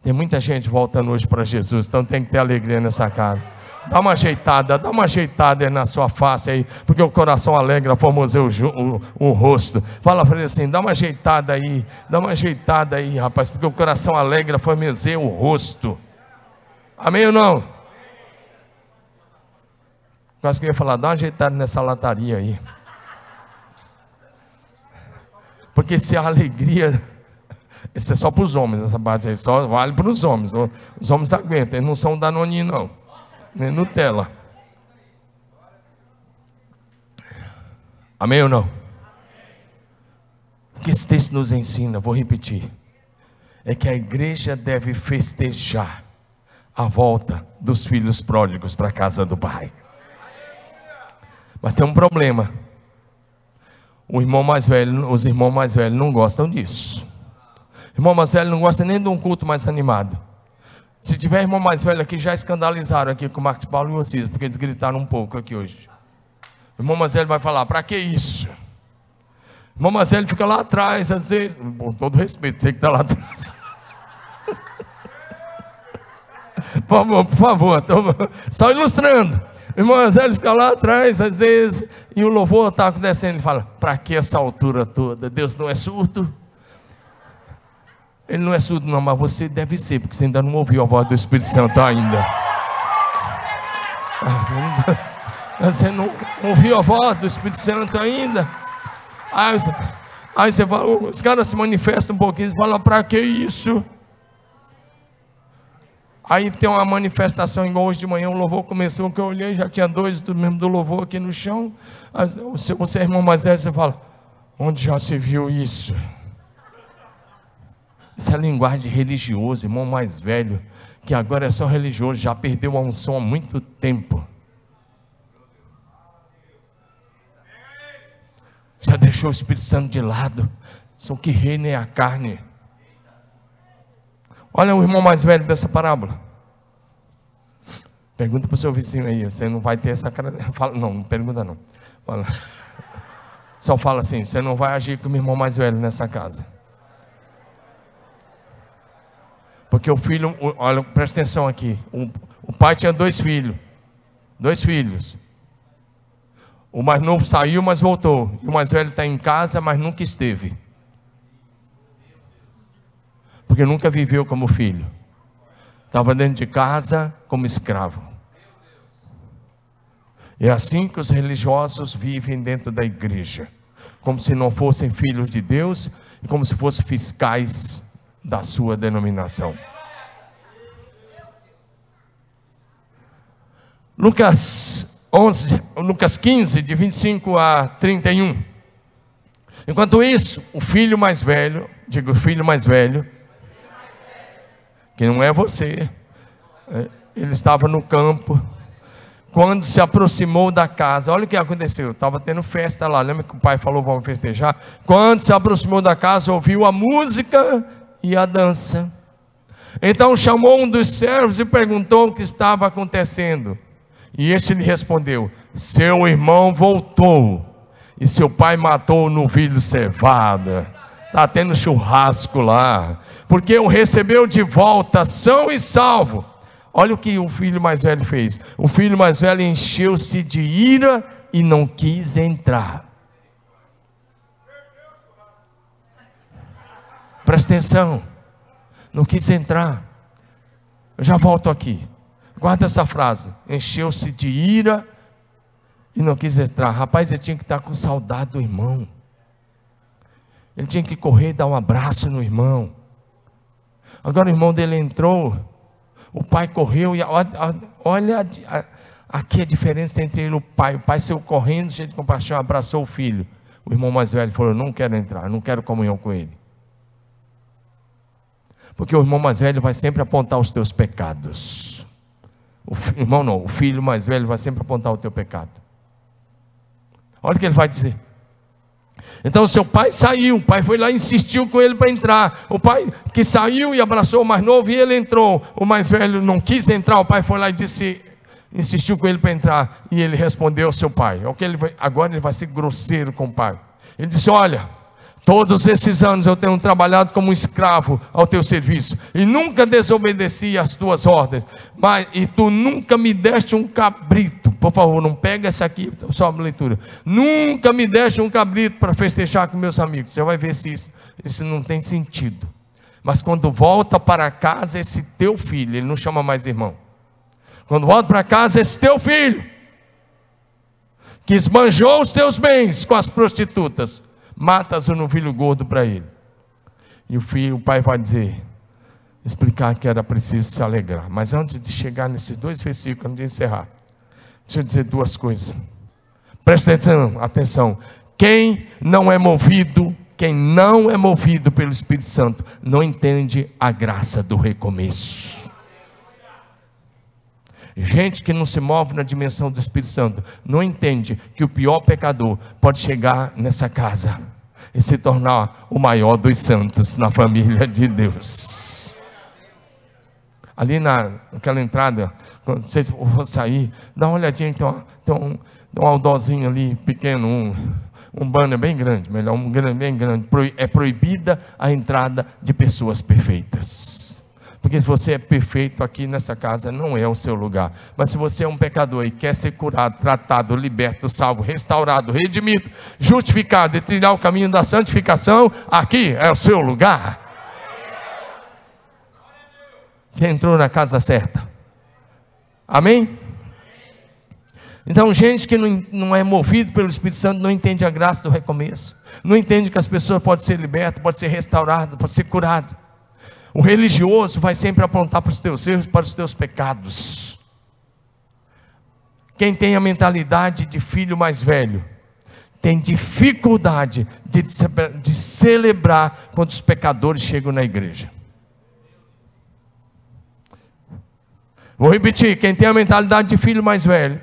Tem muita gente voltando hoje para Jesus, então tem que ter alegria nessa casa. Dá uma ajeitada, dá uma ajeitada na sua face aí, porque o coração alegra, formoseia o, o, o rosto. Fala para ele assim: dá uma ajeitada aí, dá uma ajeitada aí, rapaz, porque o coração alegra, formoseia o rosto. Amém ou não? Quase que eu ia falar, dá uma ajeitada nessa lataria aí. Porque se a alegria. Isso é só para os homens, essa parte aí, só vale para os homens. Os homens aguentam, eles não são danoninho, não. Nem Nutella. Amém ou não? O que esse texto nos ensina, vou repetir, é que a igreja deve festejar a volta dos filhos pródigos para a casa do Pai. Mas tem um problema. O irmão mais velho, os irmãos mais velhos não gostam disso. O irmão mais velho não gosta nem de um culto mais animado. Se tiver irmão mais velho aqui, já escandalizaram aqui com o Marcos Paulo e Assis, porque eles gritaram um pouco aqui hoje. O irmão mais velho vai falar: para que isso? O irmão mais velho fica lá atrás, às vezes, com todo respeito, você que está lá atrás. por favor, por favor, só ilustrando. O irmão Azélio fica lá atrás, às vezes, e o louvor está acontecendo. Ele fala: para que essa altura toda? Deus não é surdo? Ele não é surdo, não, mas você deve ser, porque você ainda não ouviu a voz do Espírito Santo ainda. Você não ouviu a voz do Espírito Santo ainda? Aí, aí você fala, os caras se manifestam um pouquinho, e falam: para que isso? Aí tem uma manifestação, igual hoje de manhã, o louvor começou, que eu olhei, já tinha dois do mesmo do louvor aqui no chão. Você, você é irmão mais velho, você fala, onde já se viu isso? Essa é a linguagem de religioso, irmão mais velho, que agora é só religioso, já perdeu a unção há muito tempo. Já deixou o Espírito Santo de lado. Só que reina é a carne. Olha o irmão mais velho dessa parábola. Pergunta para o seu vizinho aí, você não vai ter essa cara. Fala, não, não pergunta não. Fala. Só fala assim: você não vai agir como irmão mais velho nessa casa. Porque o filho, olha, presta atenção aqui. O, o pai tinha dois filhos. Dois filhos. O mais novo saiu, mas voltou. E o mais velho está em casa, mas nunca esteve porque nunca viveu como filho. Estava dentro de casa como escravo. É assim que os religiosos vivem dentro da igreja, como se não fossem filhos de Deus e como se fossem fiscais da sua denominação. Lucas 11, Lucas 15, de 25 a 31. Enquanto isso, o filho mais velho, digo, filho mais velho, que não é você. É, ele estava no campo. Quando se aproximou da casa, olha o que aconteceu. Estava tendo festa lá. Lembra que o pai falou: vamos festejar? Quando se aproximou da casa, ouviu a música e a dança. Então chamou um dos servos e perguntou o que estava acontecendo. E este lhe respondeu: Seu irmão voltou, e seu pai matou o novilho cevada. Está tendo churrasco lá porque o recebeu de volta são e salvo. Olha o que o filho mais velho fez. O filho mais velho encheu-se de ira e não quis entrar. Presta atenção. Não quis entrar. Eu já volto aqui. Guarda essa frase. Encheu-se de ira e não quis entrar. Rapaz, ele tinha que estar com saudade do irmão. Ele tinha que correr e dar um abraço no irmão. Agora o irmão dele entrou, o pai correu e olha, aqui a diferença entre ele e o pai. O pai saiu correndo, cheio de compaixão, abraçou o filho. O irmão mais velho falou: Não quero entrar, não quero comunhão com ele. Porque o irmão mais velho vai sempre apontar os teus pecados. O irmão não, o filho mais velho vai sempre apontar o teu pecado. Olha o que ele vai dizer. Então o seu pai saiu, o pai foi lá e insistiu com ele para entrar. O pai que saiu e abraçou o mais novo e ele entrou. O mais velho não quis entrar, o pai foi lá e disse, insistiu com ele para entrar e ele respondeu ao seu pai. Agora ele vai ser grosseiro com o pai. Ele disse: Olha, Todos esses anos eu tenho trabalhado como escravo ao teu serviço e nunca desobedeci às tuas ordens, mas e tu nunca me deste um cabrito. Por favor, não pega essa aqui, só uma leitura. Nunca me deste um cabrito para festejar com meus amigos. Você vai ver se isso, isso não tem sentido. Mas quando volta para casa, esse teu filho, ele não chama mais irmão. Quando volta para casa, esse teu filho, que esbanjou os teus bens com as prostitutas, matas o novilho gordo para ele. E o filho, o pai vai dizer, explicar que era preciso se alegrar. Mas antes de chegar nesses dois versículos, antes de encerrar, deixa eu dizer duas coisas. Presta atenção, atenção. Quem não é movido, quem não é movido pelo Espírito Santo, não entende a graça do recomeço. Gente que não se move na dimensão do Espírito Santo não entende que o pior pecador pode chegar nessa casa e se tornar o maior dos santos na família de Deus. Ali na, naquela entrada, quando vocês vão sair, dá uma olhadinha, tem, uma, tem um, outdoorzinho ali pequeno, um, um banner bem grande, melhor, um grande, bem grande. É proibida a entrada de pessoas perfeitas. Porque se você é perfeito aqui nessa casa, não é o seu lugar. Mas se você é um pecador e quer ser curado, tratado, liberto, salvo, restaurado, redimido, justificado e trilhar o caminho da santificação, aqui é o seu lugar. Você entrou na casa certa. Amém? Então, gente que não, não é movido pelo Espírito Santo não entende a graça do recomeço, não entende que as pessoas podem ser libertas, podem ser restauradas, podem ser curadas. O religioso vai sempre apontar para os teus erros, para os teus pecados. Quem tem a mentalidade de filho mais velho, tem dificuldade de, de celebrar quando os pecadores chegam na igreja. Vou repetir: quem tem a mentalidade de filho mais velho,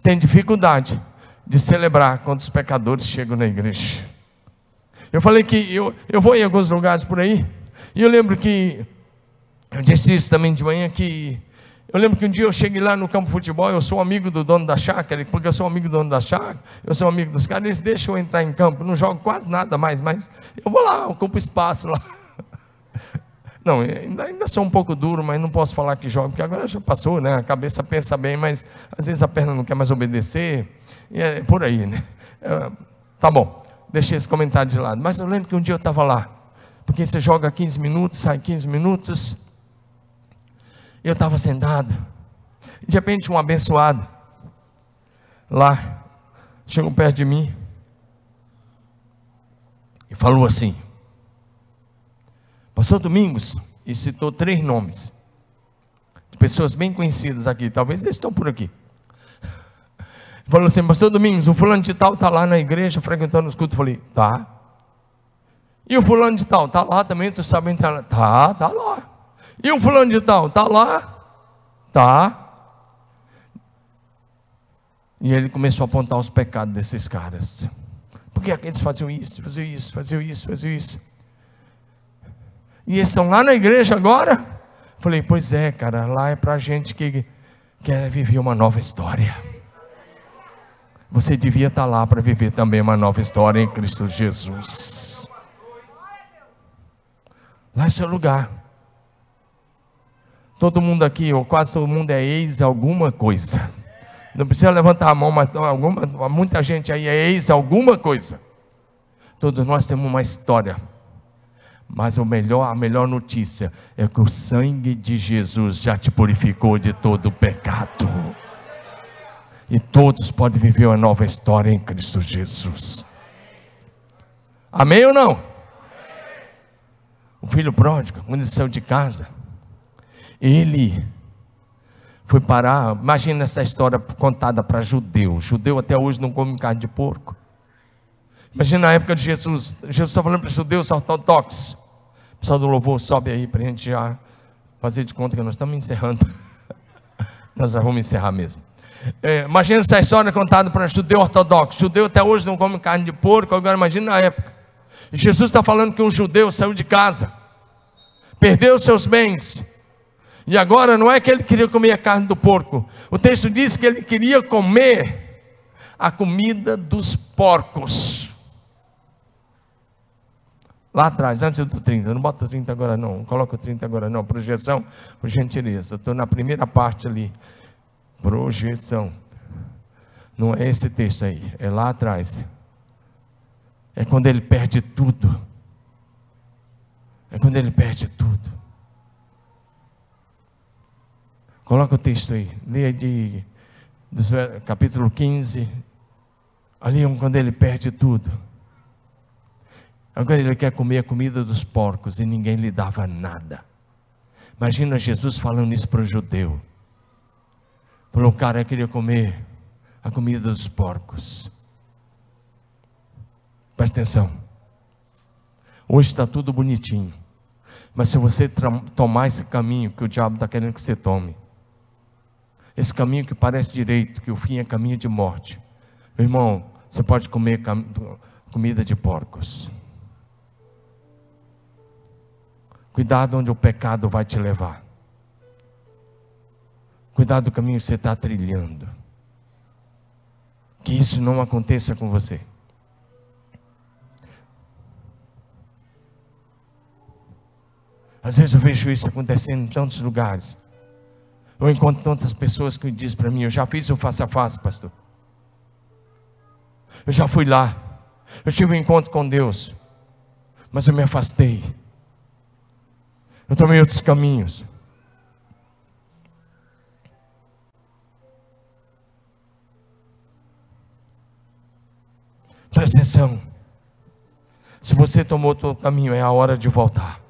tem dificuldade de celebrar quando os pecadores chegam na igreja. Eu falei que eu, eu vou em alguns lugares por aí. E eu lembro que, eu disse isso também de manhã, que eu lembro que um dia eu cheguei lá no campo de futebol, eu sou amigo do dono da chácara, porque eu sou amigo do dono da chácara, eu sou amigo dos caras, eles deixam eu entrar em campo, não jogo quase nada mais, mas eu vou lá, ocupo espaço lá. Não, ainda, ainda sou um pouco duro, mas não posso falar que jogo, porque agora já passou, né? A cabeça pensa bem, mas às vezes a perna não quer mais obedecer, e é por aí, né? É, tá bom, deixei esse comentário de lado. Mas eu lembro que um dia eu estava lá, porque você joga 15 minutos, sai 15 minutos. Eu estava sentado. De repente, um abençoado lá chegou perto de mim e falou assim: Pastor Domingos, e citou três nomes de pessoas bem conhecidas aqui, talvez eles estão por aqui. Falou assim, Pastor Domingos, o fulano de tal está lá na igreja frequentando os cultos. Eu falei, tá. E o fulano de tal, está lá também, tu sabe entrar? Tá, tá lá. E o fulano de tal, está lá? Tá. E ele começou a apontar os pecados desses caras. Porque eles faziam isso, faziam isso, faziam isso, faziam isso. E eles estão lá na igreja agora? Falei, pois é, cara, lá é para gente que quer viver uma nova história. Você devia estar tá lá para viver também uma nova história em Cristo Jesus. Lá é seu lugar. Todo mundo aqui, ou quase todo mundo é ex alguma coisa. Não precisa levantar a mão, mas alguma, muita gente aí é ex alguma coisa. Todos nós temos uma história. Mas o melhor, a melhor notícia é que o sangue de Jesus já te purificou de todo o pecado. E todos podem viver uma nova história em Cristo Jesus. Amém ou não? O filho pródigo, quando ele saiu de casa, ele foi parar. Imagina essa história contada para judeu. Judeu até hoje não come carne de porco. Imagina na época de Jesus. Jesus está falando para judeus ortodoxos. Pessoal do louvor, sobe aí para a gente já fazer de conta que nós estamos encerrando. nós já vamos encerrar mesmo. É, imagina essa história contada para judeu ortodoxo. Judeu até hoje não come carne de porco. Agora imagina na época. Jesus está falando que um judeu saiu de casa, perdeu seus bens, e agora não é que ele queria comer a carne do porco. O texto diz que ele queria comer a comida dos porcos. Lá atrás, antes do 30, não bota o 30 agora não, não coloca o 30 agora não, projeção, por gentileza. Estou na primeira parte ali. Projeção. Não é esse texto aí, é lá atrás. É quando ele perde tudo. É quando ele perde tudo. Coloca o texto aí. Leia de, de capítulo 15. Ali é quando ele perde tudo. Agora ele quer comer a comida dos porcos e ninguém lhe dava nada. Imagina Jesus falando isso para o judeu. O cara queria comer a comida dos porcos. Presta atenção. Hoje está tudo bonitinho. Mas se você tomar esse caminho que o diabo está querendo que você tome, esse caminho que parece direito, que o fim é caminho de morte. Meu irmão, você pode comer comida de porcos. Cuidado onde o pecado vai te levar. Cuidado do caminho que você está trilhando. Que isso não aconteça com você. Às vezes eu vejo isso acontecendo em tantos lugares. Eu encontro tantas pessoas que dizem para mim: Eu já fiz o face a face, pastor. Eu já fui lá. Eu tive um encontro com Deus. Mas eu me afastei. Eu tomei outros caminhos. Presta atenção. Se você tomou outro caminho, é a hora de voltar.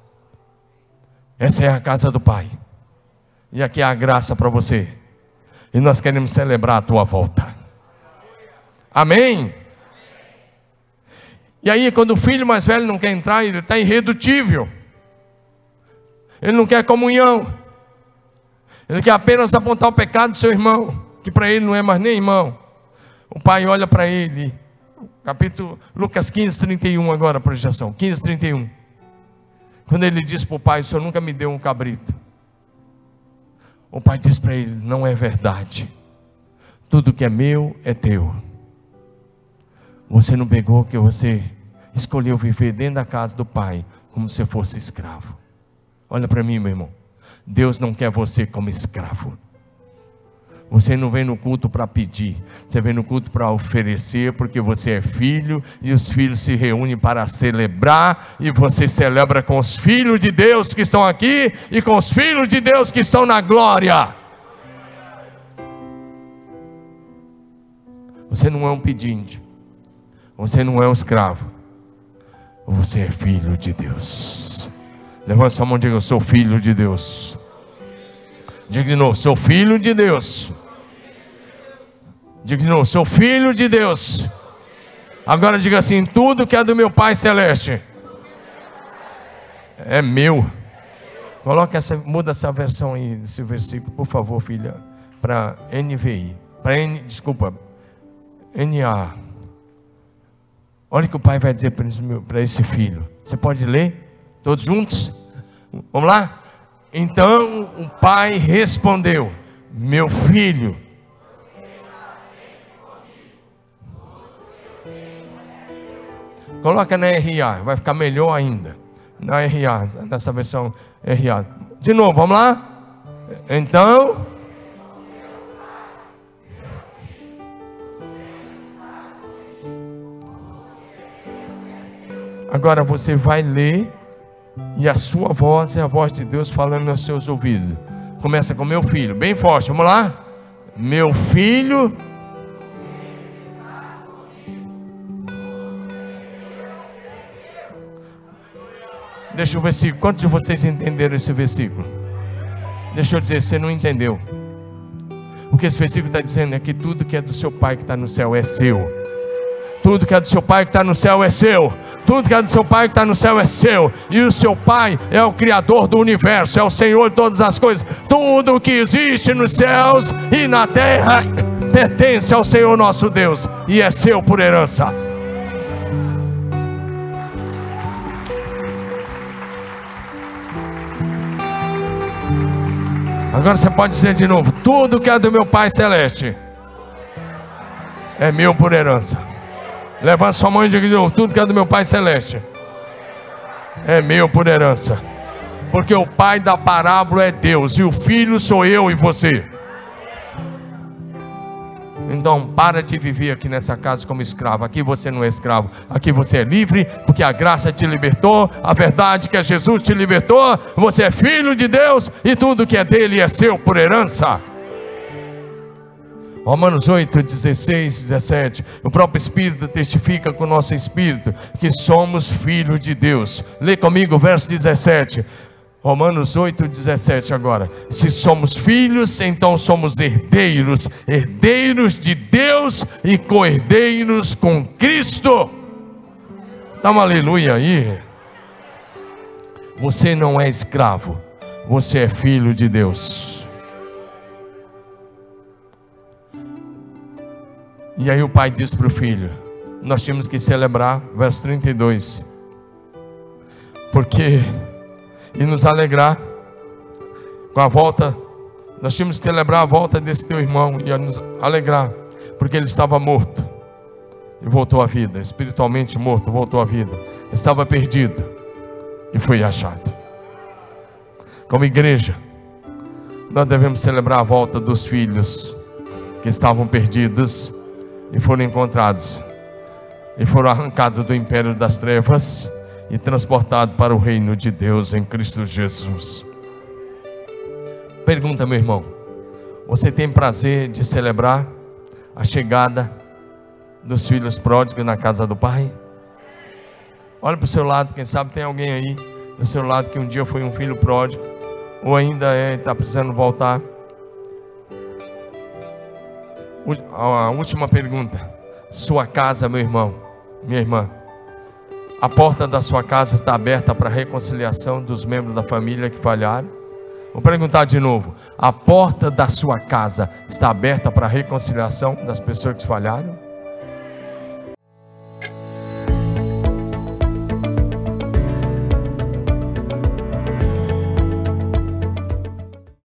Essa é a casa do Pai. E aqui há graça para você. E nós queremos celebrar a tua volta. Amém? E aí, quando o filho mais velho não quer entrar, ele está irredutível. Ele não quer comunhão. Ele quer apenas apontar o pecado do seu irmão, que para ele não é mais nem irmão. O pai olha para ele, capítulo Lucas 15, 31 agora, projeção, 15, 31. Quando ele diz para o pai, o senhor nunca me deu um cabrito. O pai diz para ele: Não é verdade. Tudo que é meu é teu. Você não pegou que você escolheu viver dentro da casa do pai como se fosse escravo. Olha para mim, meu irmão. Deus não quer você como escravo. Você não vem no culto para pedir, você vem no culto para oferecer, porque você é filho e os filhos se reúnem para celebrar, e você celebra com os filhos de Deus que estão aqui e com os filhos de Deus que estão na glória. Você não é um pedinte, você não é um escravo, você é filho de Deus. Levanta sua mão e diga: Eu sou filho de Deus. Diga de novo, sou filho de Deus. Diga de novo, sou filho de Deus. Agora diga assim: tudo que é do meu Pai Celeste é meu. Coloca essa, muda essa versão aí, esse versículo, por favor, filha, para NVI, para N, desculpa, NA. Olha o que o pai vai dizer para esse filho. Você pode ler? Todos juntos? Vamos lá? Então o pai respondeu: Meu filho, coloca na RA, vai ficar melhor ainda. Na RA, nessa versão RA. De novo, vamos lá? Então. Agora você vai ler e a sua voz é a voz de Deus falando aos seus ouvidos. Começa com meu filho, bem forte, vamos lá? Meu filho. Deixa o versículo. Quantos de vocês entenderam esse versículo? Deixa eu dizer, você não entendeu. O que esse versículo está dizendo é que tudo que é do seu pai que está no céu é seu. Tudo que é do seu pai que está no céu é seu. Tudo que é do seu pai que está no céu é seu. E o seu pai é o Criador do universo, é o Senhor de todas as coisas. Tudo que existe nos céus e na terra pertence ao Senhor nosso Deus e é seu por herança. Agora você pode dizer de novo: tudo que é do meu Pai Celeste é meu por herança. Levanta sua mão e diga de tudo que é do meu Pai Celeste é meu por herança. Porque o pai da parábola é Deus e o filho sou eu e você. Então, para de viver aqui nessa casa como escravo. Aqui você não é escravo. Aqui você é livre, porque a graça te libertou. A verdade que é Jesus te libertou. Você é filho de Deus e tudo que é dele é seu por herança. Romanos 8, 16, 17. O próprio Espírito testifica com o nosso Espírito que somos filhos de Deus. Lê comigo o verso 17. Romanos 8, 17 agora. Se somos filhos, então somos herdeiros, herdeiros de Deus e co-herdeiros com Cristo. Dá uma aleluia aí. Você não é escravo, você é filho de Deus. E aí o pai diz para o filho: Nós tínhamos que celebrar, verso 32, porque e nos alegrar com a volta. Nós tínhamos que celebrar a volta desse teu irmão e nos alegrar, porque ele estava morto e voltou à vida, espiritualmente morto, voltou à vida. Estava perdido e foi achado. Como igreja, nós devemos celebrar a volta dos filhos que estavam perdidos e foram encontrados e foram arrancados do império das trevas e transportado para o reino de Deus em Cristo Jesus. Pergunta, meu irmão: você tem prazer de celebrar a chegada dos filhos pródigos na casa do Pai? Olha para o seu lado, quem sabe tem alguém aí do seu lado que um dia foi um filho pródigo, ou ainda é, está precisando voltar. A última pergunta: sua casa, meu irmão, minha irmã a porta da sua casa está aberta para a reconciliação dos membros da família que falharam? Vou perguntar de novo: a porta da sua casa está aberta para a reconciliação das pessoas que falharam?